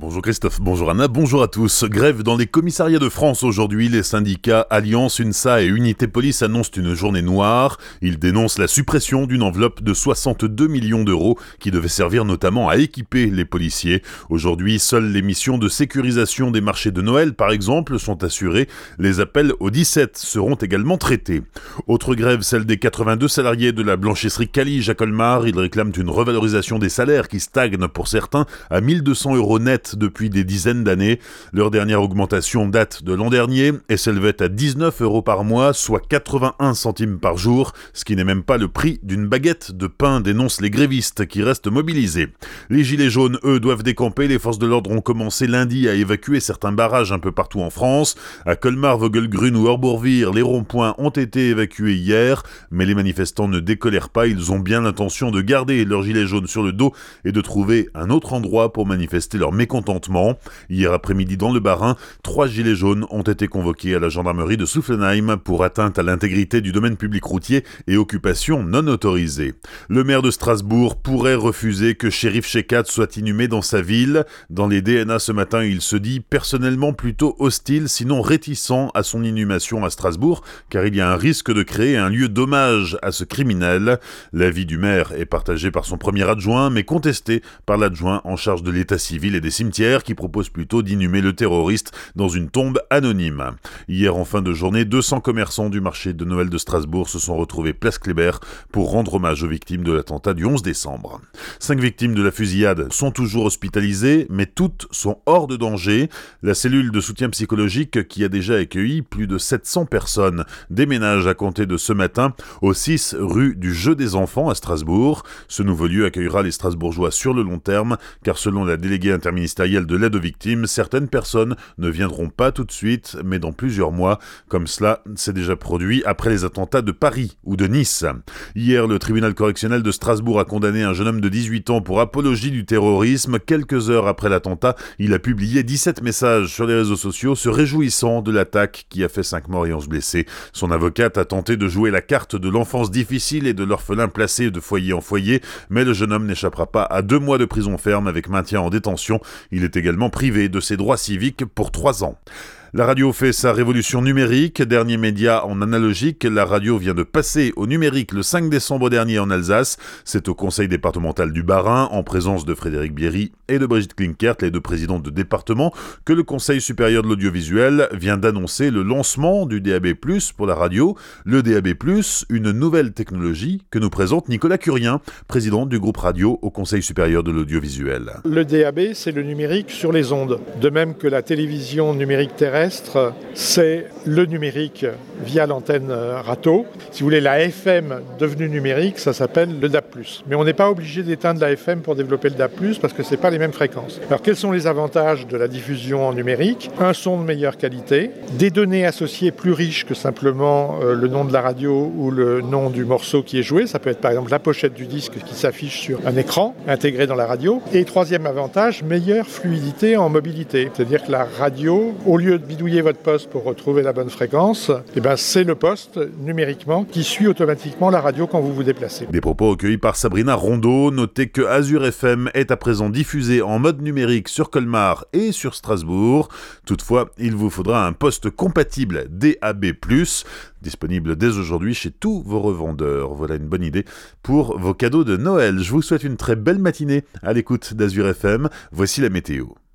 Bonjour Christophe, bonjour Anna, bonjour à tous. Grève dans les commissariats de France aujourd'hui. Les syndicats Alliance, UNSA et Unité Police annoncent une journée noire. Ils dénoncent la suppression d'une enveloppe de 62 millions d'euros qui devait servir notamment à équiper les policiers. Aujourd'hui, seules les missions de sécurisation des marchés de Noël, par exemple, sont assurées. Les appels au 17 seront également traités. Autre grève, celle des 82 salariés de la blanchisserie Cali à Colmar. Ils réclament une revalorisation des salaires qui stagne pour certains à 1200 euros net depuis des dizaines d'années. Leur dernière augmentation date de l'an dernier et s'élevait à 19 euros par mois, soit 81 centimes par jour, ce qui n'est même pas le prix d'une baguette de pain, dénoncent les grévistes qui restent mobilisés. Les gilets jaunes, eux, doivent décamper. Les forces de l'ordre ont commencé lundi à évacuer certains barrages un peu partout en France. À Colmar, Vogelgrün ou Orbourvire, les ronds-points ont été évacués hier, mais les manifestants ne décolèrent pas. Ils ont bien l'intention de garder leurs gilets jaunes sur le dos et de trouver un autre endroit pour manifester leur mécontentement Hier après-midi dans le Bas-Rhin, trois gilets jaunes ont été convoqués à la gendarmerie de Soufflenheim pour atteinte à l'intégrité du domaine public routier et occupation non autorisée. Le maire de Strasbourg pourrait refuser que Shérif Shekat soit inhumé dans sa ville. Dans les DNA ce matin, il se dit personnellement plutôt hostile, sinon réticent à son inhumation à Strasbourg, car il y a un risque de créer un lieu d'hommage à ce criminel. L'avis du maire est partagé par son premier adjoint, mais contesté par l'adjoint en charge de l'état civil et des cimetières qui propose plutôt d'inhumer le terroriste dans une tombe anonyme. Hier en fin de journée, 200 commerçants du marché de Noël de Strasbourg se sont retrouvés place Kléber pour rendre hommage aux victimes de l'attentat du 11 décembre. Cinq victimes de la fusillade sont toujours hospitalisées, mais toutes sont hors de danger. La cellule de soutien psychologique qui a déjà accueilli plus de 700 personnes déménage à compter de ce matin au 6 rue du Jeu des Enfants à Strasbourg. Ce nouveau lieu accueillera les Strasbourgeois sur le long terme, car selon la déléguée interministérielle de l'aide aux victimes, certaines personnes ne viendront pas tout de suite, mais dans plusieurs mois, comme cela s'est déjà produit après les attentats de Paris ou de Nice. Hier, le tribunal correctionnel de Strasbourg a condamné un jeune homme de 18 ans pour apologie du terrorisme. Quelques heures après l'attentat, il a publié 17 messages sur les réseaux sociaux se réjouissant de l'attaque qui a fait 5 morts et 11 blessés. Son avocate a tenté de jouer la carte de l'enfance difficile et de l'orphelin placé de foyer en foyer, mais le jeune homme n'échappera pas à deux mois de prison ferme avec maintien en détention. Il est également privé de ses droits civiques pour trois ans. La radio fait sa révolution numérique. Dernier média en analogique, la radio vient de passer au numérique le 5 décembre dernier en Alsace. C'est au conseil départemental du Bas-Rhin, en présence de Frédéric Bierry et de Brigitte Klinkert, les deux présidents de département, que le conseil supérieur de l'audiovisuel vient d'annoncer le lancement du DAB+, pour la radio. Le DAB+, une nouvelle technologie que nous présente Nicolas Curien, président du groupe radio au conseil supérieur de l'audiovisuel. Le DAB, c'est le numérique sur les ondes. De même que la télévision numérique terrestre c'est le numérique via l'antenne euh, râteau. Si vous voulez, la FM devenue numérique, ça s'appelle le DAP+. Mais on n'est pas obligé d'éteindre la FM pour développer le DAP+, parce que ce pas les mêmes fréquences. Alors quels sont les avantages de la diffusion en numérique? Un son de meilleure qualité, des données associées plus riches que simplement euh, le nom de la radio ou le nom du morceau qui est joué. Ça peut être par exemple la pochette du disque qui s'affiche sur un écran intégré dans la radio. Et troisième avantage, meilleure fluidité en mobilité. C'est-à-dire que la radio, au lieu bidouiller votre poste pour retrouver la bonne fréquence, eh ben c'est le poste numériquement qui suit automatiquement la radio quand vous vous déplacez. Des propos recueillis par Sabrina Rondeau. Notez que Azure FM est à présent diffusé en mode numérique sur Colmar et sur Strasbourg. Toutefois, il vous faudra un poste compatible DAB+, disponible dès aujourd'hui chez tous vos revendeurs. Voilà une bonne idée pour vos cadeaux de Noël. Je vous souhaite une très belle matinée à l'écoute d'Azure FM. Voici la météo.